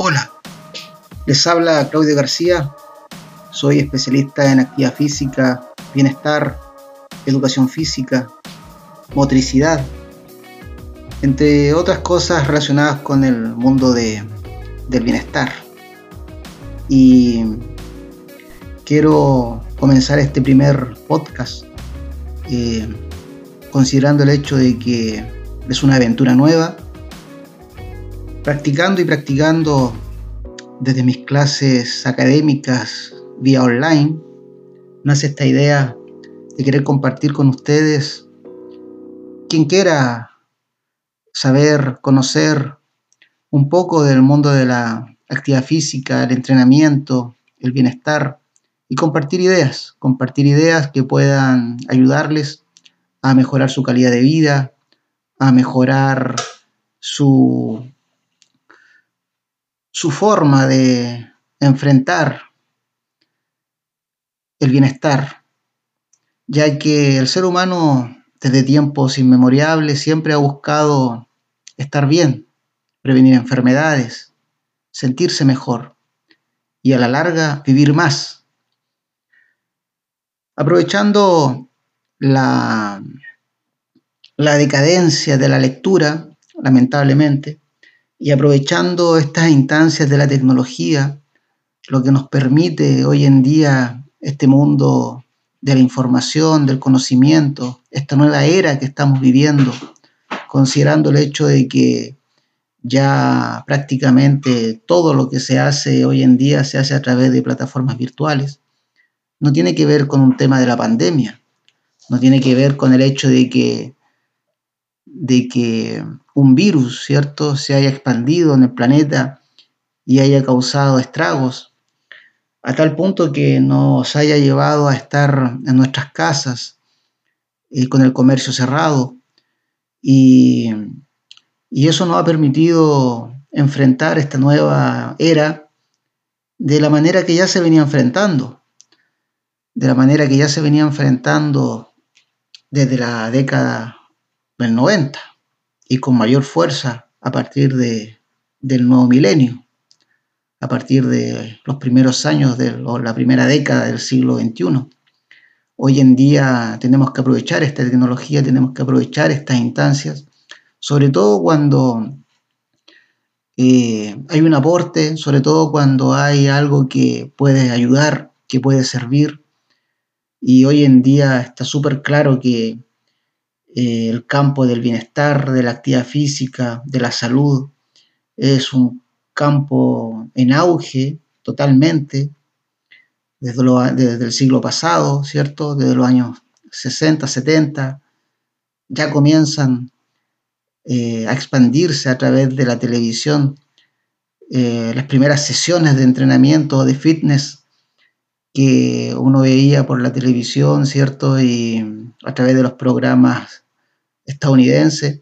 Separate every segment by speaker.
Speaker 1: Hola, les habla Claudio García, soy especialista en actividad física, bienestar, educación física, motricidad, entre otras cosas relacionadas con el mundo del bienestar. Y quiero comenzar este primer podcast eh, considerando el hecho de que es una aventura nueva, practicando y practicando desde mis clases académicas vía online, nace esta idea de querer compartir con ustedes quien quiera saber, conocer un poco del mundo de la actividad física, el entrenamiento, el bienestar y compartir ideas, compartir ideas que puedan ayudarles a mejorar su calidad de vida, a mejorar su, su forma de enfrentar el bienestar, ya que el ser humano desde tiempos inmemorables siempre ha buscado estar bien, prevenir enfermedades, sentirse mejor y a la larga vivir más. Aprovechando la, la decadencia de la lectura, lamentablemente, y aprovechando estas instancias de la tecnología, lo que nos permite hoy en día este mundo de la información, del conocimiento, esta nueva era que estamos viviendo, considerando el hecho de que ya prácticamente todo lo que se hace hoy en día se hace a través de plataformas virtuales. No tiene que ver con un tema de la pandemia, no tiene que ver con el hecho de que, de que un virus, ¿cierto?, se haya expandido en el planeta y haya causado estragos a tal punto que nos haya llevado a estar en nuestras casas eh, con el comercio cerrado y, y eso nos ha permitido enfrentar esta nueva era de la manera que ya se venía enfrentando, de la manera que ya se venía enfrentando desde la década del 90 y con mayor fuerza a partir de, del nuevo milenio a partir de los primeros años de la primera década del siglo XXI. Hoy en día tenemos que aprovechar esta tecnología, tenemos que aprovechar estas instancias, sobre todo cuando eh, hay un aporte, sobre todo cuando hay algo que puede ayudar, que puede servir. Y hoy en día está súper claro que eh, el campo del bienestar, de la actividad física, de la salud, es un campo en auge totalmente desde, el siglo pasado, ¿cierto? Desde los años 60, 70, ya comienzan eh, a expandirse a través de la televisión eh, las primeras sesiones de entrenamiento de fitness que uno veía por la televisión, ¿cierto? Y a través de los programas estadounidenses.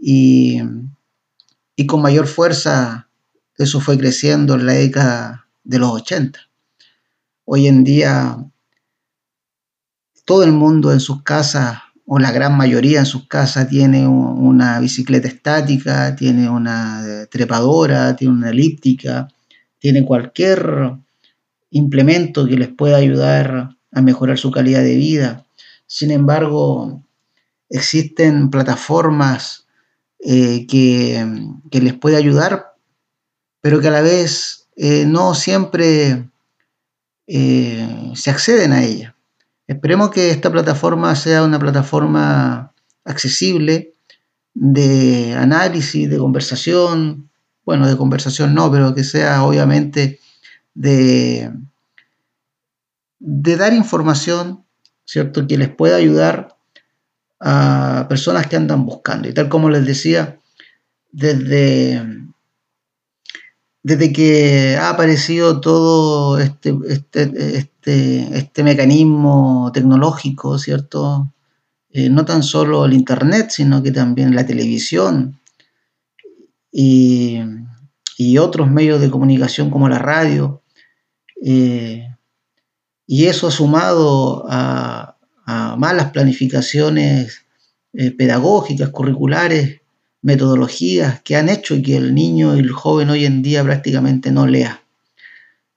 Speaker 1: Y, y con mayor fuerza eso fue creciendo en la década de los 80. Hoy en día todo el mundo en sus casas, o la gran mayoría en sus casas, tiene una bicicleta estática, tiene una trepadora, tiene una elíptica, tiene cualquier implemento que les pueda ayudar a mejorar su calidad de vida. Sin embargo, existen plataformas eh, que, que, les puede ayudar pero que a la vez eh, no siempre eh, se acceden a ella. Esperemos que esta plataforma sea una plataforma accesible de análisis, de conversación, bueno, de conversación no, pero que sea obviamente de, de dar información, ¿cierto? Que les pueda ayudar a personas que andan buscando. Y tal como les decía, desde desde que ha aparecido todo este, este, este, este mecanismo tecnológico, ¿cierto? Eh, no tan solo el Internet, sino que también la televisión y, otros medios de comunicación como la radio. Eh, y eso sumado a, malas planificaciones eh, pedagógicas, curriculares, metodologías que han hecho que el niño y el joven hoy en día prácticamente no lea.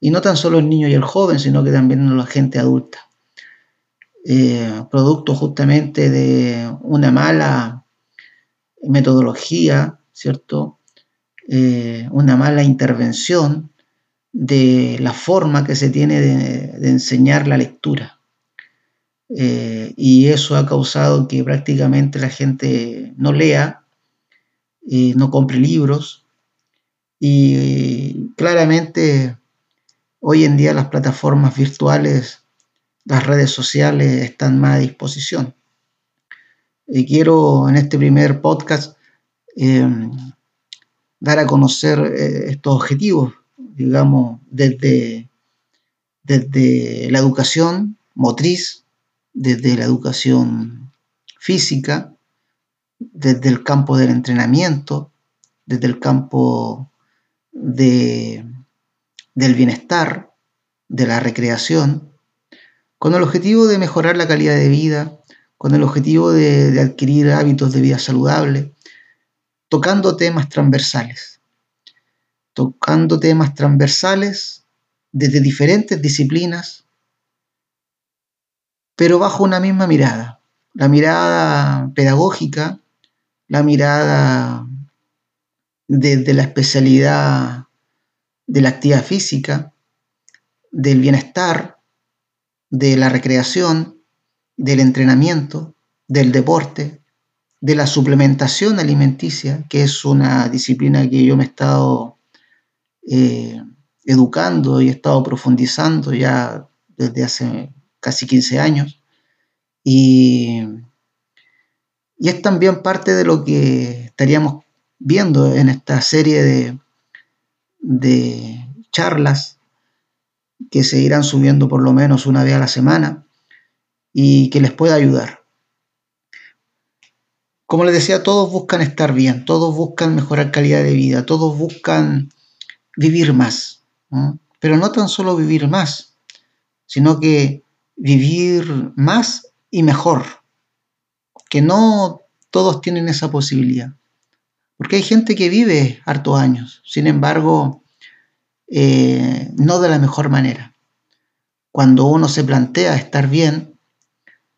Speaker 1: Y no tan solo el niño y el joven, sino que también la gente adulta. Eh, producto justamente de una mala metodología, ¿cierto? Eh, una mala intervención de la forma que se tiene de, enseñar la lectura. Eh, y eso ha causado que prácticamente la gente no lea, no compre libros y claramente hoy en día las plataformas virtuales, las redes sociales están más a disposición. Y quiero en este primer podcast eh, dar a conocer eh, estos objetivos, digamos, desde, desde la educación motriz, desde la educación física, desde el campo del entrenamiento, desde el campo de, del bienestar, de la recreación, con el objetivo de mejorar la calidad de vida, con el objetivo de, de adquirir hábitos de vida saludable, tocando temas transversales, tocando temas transversales desde diferentes disciplinas, pero bajo una misma mirada, la mirada pedagógica, la mirada desde la especialidad de la actividad física, del bienestar, de la recreación, del entrenamiento, del deporte, de la suplementación alimenticia, que es una disciplina que yo me he estado eh, educando y he estado profundizando ya desde hace casi 15 años. Y y es también parte de lo que estaríamos viendo en esta serie de, de charlas que se irán subiendo por lo menos una vez a la semana y que les pueda ayudar. Como les decía, todos buscan estar bien, todos buscan mejorar calidad de vida, todos buscan vivir más, pero no tan solo vivir más, sino que vivir más y mejor que no todos tienen esa posibilidad. Porque hay gente que vive hartos años, sin embargo, eh, no de la mejor manera. Cuando uno se plantea estar bien,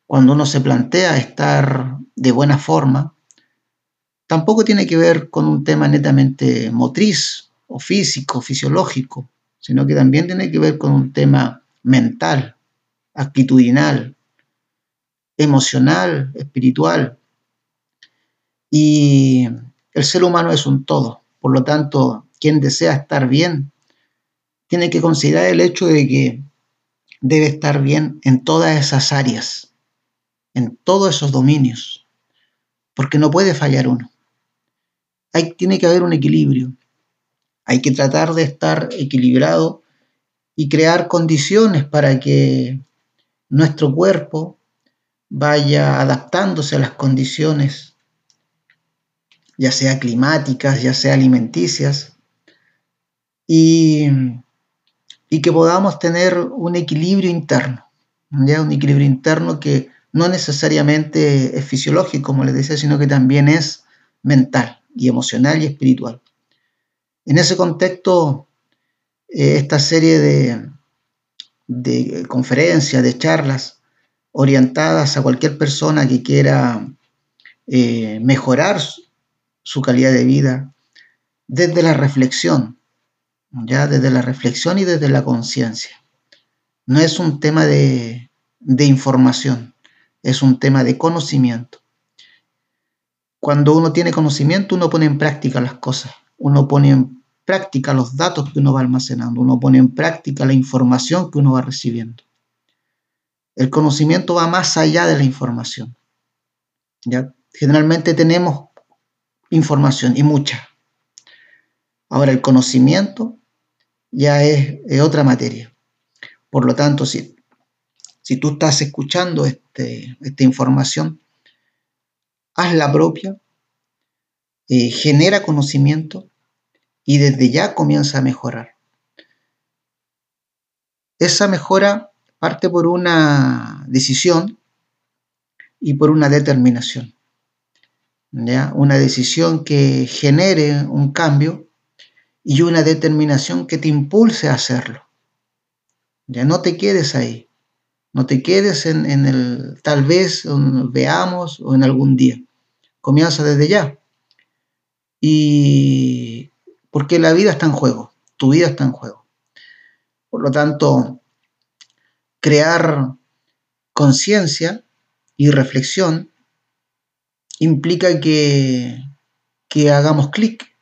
Speaker 1: cuando uno se plantea estar de buena forma, tampoco tiene que ver con un tema netamente motriz o físico, fisiológico, sino que también tiene que ver con un tema mental, actitudinal, emocional, espiritual. Y el ser humano es un todo. Por lo tanto, quien desea estar bien, tiene que considerar el hecho de que debe estar bien en todas esas áreas, en todos esos dominios, porque no puede fallar uno. Hay, tiene que haber un equilibrio. Hay que tratar de estar equilibrado y crear condiciones para que nuestro cuerpo, vaya adaptándose a las condiciones, ya sea climáticas, ya sea alimenticias, y, y que podamos tener un equilibrio interno, ¿ya? un equilibrio interno que no necesariamente es fisiológico, como les decía, sino que también es mental y emocional y espiritual. En ese contexto, eh, esta serie de, de conferencias, de charlas, orientadas a cualquier persona que quiera eh, mejorar su calidad de vida desde la reflexión, ya desde la reflexión y desde la conciencia. No es un tema de, de información, es un tema de conocimiento. Cuando uno tiene conocimiento, uno pone en práctica las cosas, uno pone en práctica los datos que uno va almacenando, uno pone en práctica la información que uno va recibiendo. El conocimiento va más allá de la información. ¿ya? Generalmente tenemos información y mucha. Ahora el conocimiento ya es, otra materia. Por lo tanto, si, si tú estás escuchando este, esta información, haz la propia, eh, genera conocimiento y desde ya comienza a mejorar. Esa mejora parte por una decisión y por una determinación. ¿ya? una decisión que genere un cambio y una determinación que te impulse a hacerlo. Ya no te quedes ahí, no te quedes en, en el tal vez, veamos o en algún día. Comienza desde ya. Y porque la vida está en juego, tu vida está en juego. Por lo tanto, crear conciencia y reflexión implica que, que hagamos clic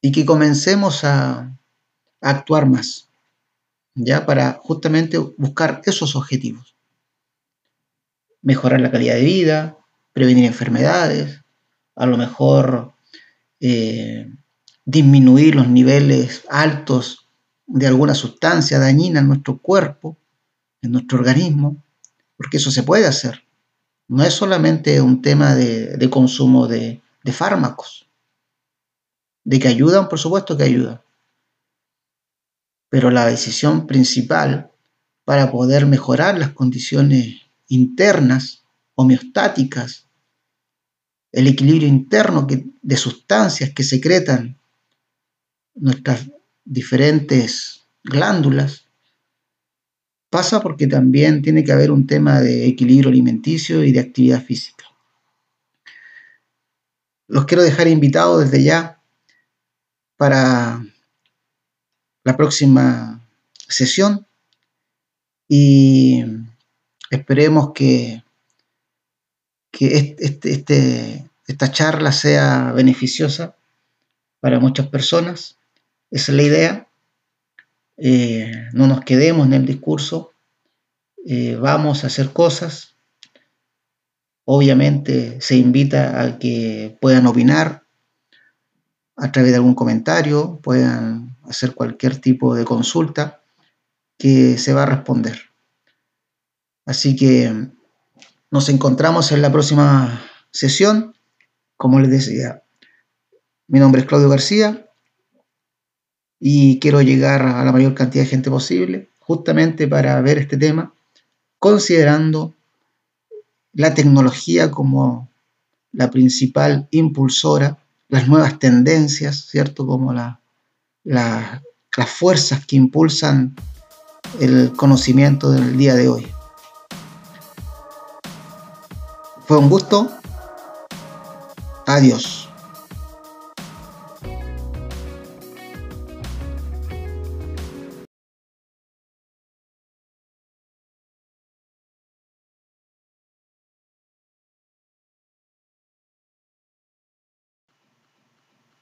Speaker 1: y que comencemos a, actuar más, ya para justamente buscar esos objetivos. Mejorar la calidad de vida, prevenir enfermedades, a lo mejor eh, disminuir los niveles altos de alguna sustancia dañina en nuestro cuerpo, en nuestro organismo, porque eso se puede hacer. No es solamente un tema de, consumo de, fármacos, de que ayudan, por supuesto que ayudan, pero la decisión principal para poder mejorar las condiciones internas, homeostáticas, el equilibrio interno de sustancias que secretan nuestras diferentes glándulas, pasa porque también tiene que haber un tema de equilibrio alimenticio y de actividad física. Los quiero dejar invitados desde ya para la próxima sesión y esperemos que, que este, este, esta charla sea beneficiosa para muchas personas. Esa es la idea eh, no nos quedemos en el discurso, eh, vamos a hacer cosas. Obviamente se invita a que puedan opinar a través de algún comentario, puedan hacer cualquier tipo de consulta que se va a responder. Así que nos encontramos en la próxima sesión. Como les decía, mi nombre es Claudio García y quiero llegar a la mayor cantidad de gente posible, justamente para ver este tema, considerando la tecnología como la principal impulsora, las nuevas tendencias, ¿cierto? Como la, la, las fuerzas que impulsan el conocimiento del día de hoy. Fue un gusto. Adiós.